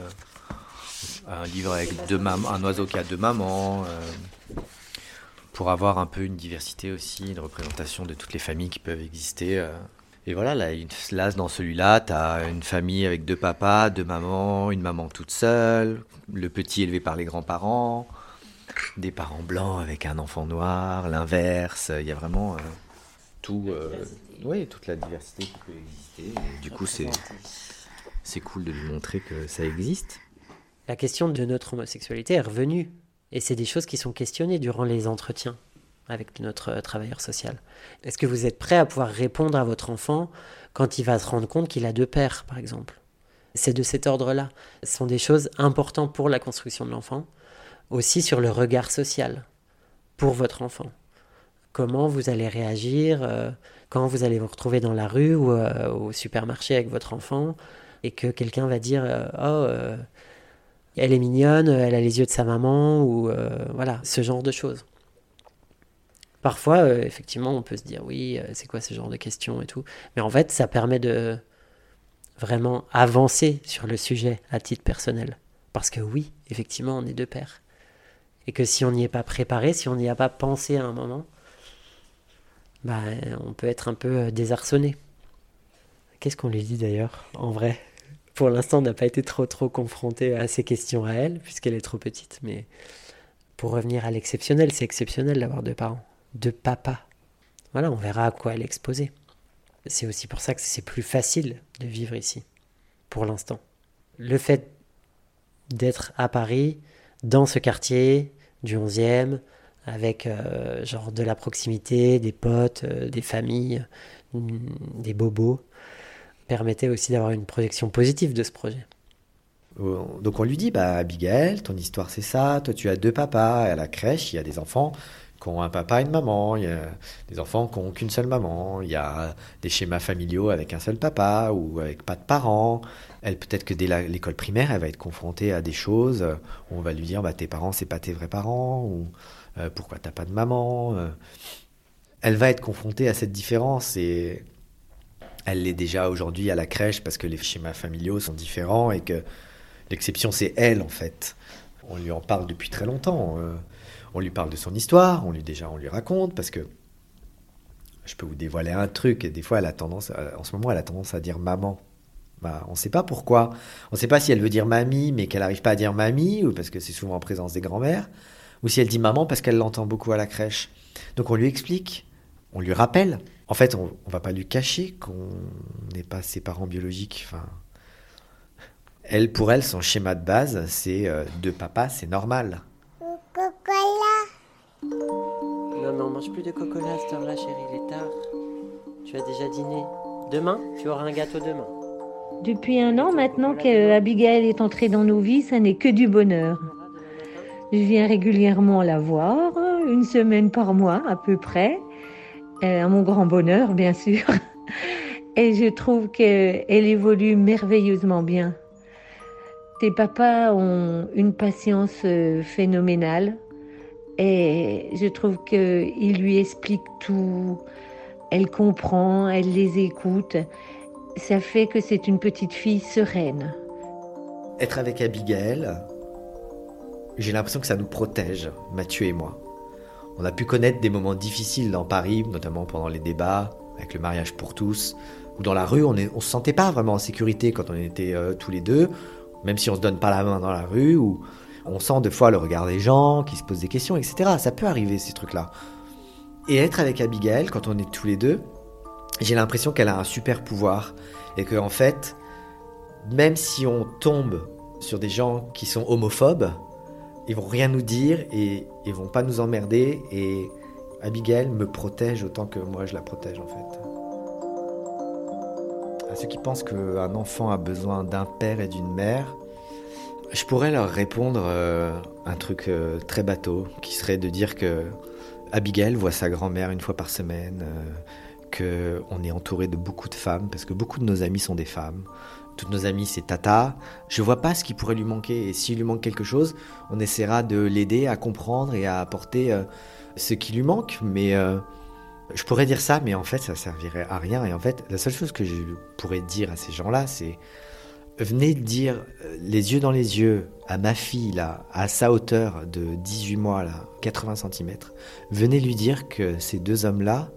un livre avec deux un oiseau qui a deux mamans, euh, pour avoir un peu une diversité aussi, une représentation de toutes les familles qui peuvent exister. Et voilà, là, là dans celui-là, tu as une famille avec deux papas, deux mamans, une maman toute seule, le petit élevé par les grands-parents, des parents blancs avec un enfant noir, l'inverse. Il y a vraiment euh, tout, euh, oui, toute la diversité qui peut exister. du coup, c'est, c'est cool de lui montrer que ça existe. La question de notre homosexualité est revenue. Et c'est des choses qui sont questionnées durant les entretiens avec notre euh, travailleur social. Est-ce que vous êtes prêt à pouvoir répondre à votre enfant quand il va se rendre compte qu'il a deux pères, par exemple? C'est de cet ordre-là. Ce sont des choses importantes pour la construction de l'enfant, aussi sur le regard social pour votre enfant. Comment vous allez réagir euh, quand vous allez vous retrouver dans la rue ou euh, au supermarché avec votre enfant et que quelqu'un va dire Oh, elle est mignonne, elle a les yeux de sa maman, ou voilà, ce genre de choses. Parfois, euh, effectivement, on peut se dire oui, euh, c'est quoi ce genre de questions et tout. Mais en fait, ça permet de vraiment avancer sur le sujet à titre personnel. Parce que oui, effectivement, on est deux pères. Et que si on n'y est pas préparé, si on n'y a pas pensé à un moment, bah, on peut être un peu euh, désarçonné. Qu'est-ce qu'on lui dit d'ailleurs, en vrai? Pour l'instant, on n'a pas été trop trop confronté à ces questions à elle, puisqu'elle est trop petite. Mais pour revenir à l'exceptionnel, c'est exceptionnel d'avoir deux parents de papa. Voilà, on verra à quoi elle est exposée. C'est aussi pour ça que c'est plus facile de vivre ici, pour l'instant. Le fait d'être à Paris, dans ce quartier du 11e, avec euh, genre de la proximité, des potes, euh, des familles, mm, des bobos, permettait aussi d'avoir une projection positive de ce projet. Donc on lui dit, bah Abigail, ton histoire c'est ça, toi tu as deux papas, à la crèche, il y a des enfants qui ont un papa et une maman, il y a des enfants qui n'ont qu'une seule maman, il y a des schémas familiaux avec un seul papa ou avec pas de parents. Elle peut-être que dès l'école primaire, elle va être confrontée à des choses où on va lui dire bah, tes parents c'est pas tes vrais parents ou euh, pourquoi t'as pas de maman? Euh. Elle va être confrontée à cette différence et elle l'est déjà aujourd'hui à la crèche parce que les schémas familiaux sont différents et que l'exception c'est elle en fait. On lui en parle depuis très longtemps. Euh. on lui parle de son histoire, on lui déjà on lui raconte parce que je peux vous dévoiler un truc et des fois elle a tendance, en ce moment elle a tendance à dire maman. Bah, on ne sait pas pourquoi. On ne sait pas si elle veut dire mamie, mais qu'elle n'arrive pas à dire mamie, ou parce que c'est souvent en présence des grands-mères, ou si elle dit maman parce qu'elle l'entend beaucoup à la crèche. Donc on lui explique, on lui rappelle. En fait, on, ne va pas lui cacher qu'on n'est pas ses parents biologiques. Enfin, elle, pour elle, son schéma de base, c'est euh, deux papas, c'est normal. Cocola. Non, non, mange plus de cocola à cette heure-là, chérie, il est tard. Tu as déjà dîné. Demain, tu auras un gâteau demain. Depuis un an maintenant qu'Abigail est entrée dans nos vies, ça n'est que du bonheur. Je viens régulièrement la voir, une semaine par mois à peu près, euh, à mon grand bonheur bien sûr. Et je trouve qu'elle évolue merveilleusement bien. Tes papas ont une patience euh, phénoménale et je trouve qu'ils lui expliquent tout. Elle comprend, elle les écoute ça fait que c'est une petite fille sereine. Être avec Abigail, j'ai l'impression que ça nous protège, Mathieu et moi. On a pu connaître des moments difficiles dans Paris, notamment pendant les débats, avec le mariage pour tous, ou dans la rue, on ne se sentait pas vraiment en sécurité quand on était euh, tous les deux, même si on se donne pas la main dans la rue, ou on sent des fois le regard des gens qui se posent des questions, etc. Ça peut arriver, ces trucs-là. Et être avec Abigail, quand on est tous les deux, j'ai l'impression qu'elle a un super pouvoir et que en fait, même si on tombe sur des gens qui sont homophobes, ils vont rien nous dire et ils vont pas nous emmerder et Abigail me protège autant que moi je la protège en fait. À ceux qui pensent qu'un enfant a besoin d'un père et d'une mère, je pourrais leur répondre euh, un truc euh, très bateau qui serait de dire que Abigail voit sa grand-mère une fois par semaine. Euh, qu'on est entouré de beaucoup de femmes, parce que beaucoup de nos amis sont des femmes. Toutes nos amies, c'est Tata. Je vois pas ce qui pourrait lui manquer. Et s'il lui manque quelque chose, on essaiera de l'aider à comprendre et à apporter euh, ce qui lui manque. Mais euh, je pourrais dire ça, mais en fait, ça servirait à rien. Et en fait, la seule chose que je pourrais dire à ces gens-là, c'est venez dire euh, les yeux dans les yeux à ma fille, là, à sa hauteur de 18 mois, là, 80 cm. Venez lui dire que ces deux hommes-là,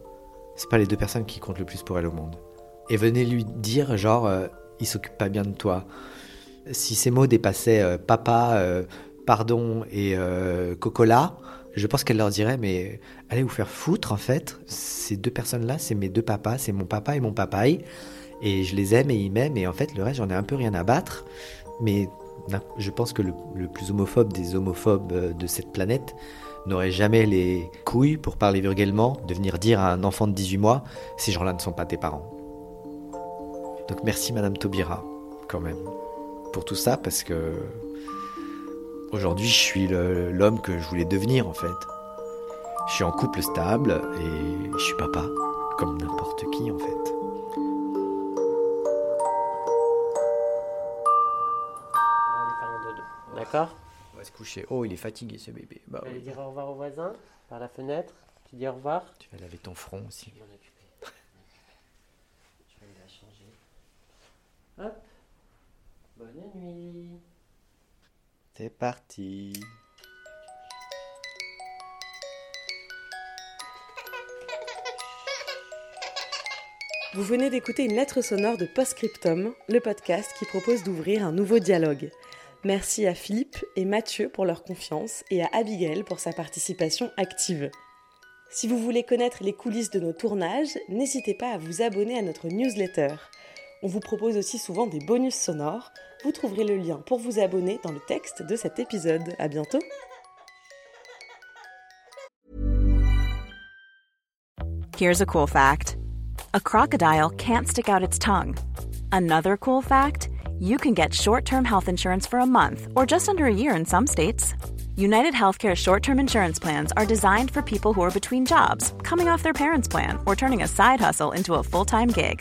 c'est pas les deux personnes qui comptent le plus pour elle au monde. Et venez lui dire, genre, il s'occupe pas bien de toi. Si ces mots dépassaient euh, papa, euh, pardon et cocola, je pense qu'elle leur dirait, mais allez vous faire foutre en fait. Ces deux personnes-là, c'est mes deux papas, c'est mon papa et mon papaye. Et je les aime et ils m'aiment. Et en fait, le reste, j'en ai un peu rien à battre. Mais je pense que le plus homophobe des homophobes de cette planète, n'aurait jamais les couilles, pour parler vulgairement, de venir dire à un enfant de 18 mois, ces gens-là ne sont pas tes parents. Donc merci Madame Taubira, quand même, pour tout ça, parce que aujourd'hui je suis l'homme que je voulais devenir en fait. Je suis en couple stable et je suis papa, comme n'importe qui en fait. D'accord se coucher. Oh, il est fatigué ce bébé. Bah, tu vas dire au revoir aux voisins par la fenêtre. Tu dis au revoir. Tu vas laver ton front aussi. Je vais la changer. Hop. Bonne nuit. C'est parti. Vous venez d'écouter une lettre sonore de Postscriptum, le podcast qui propose d'ouvrir un nouveau dialogue. Merci à Philippe et Mathieu pour leur confiance et à Abigail pour sa participation active. Si vous voulez connaître les coulisses de nos tournages, n'hésitez pas à vous abonner à notre newsletter. On vous propose aussi souvent des bonus sonores. Vous trouverez le lien pour vous abonner dans le texte de cet épisode. À bientôt! Here's a cool fact: A crocodile can't stick out its tongue. Another cool fact you can get short term health insurance for a month or just under a year in some states. United Healthcare short term insurance plans are designed for people who are between jobs, coming off their parents' plan, or turning a side hustle into a full time gig.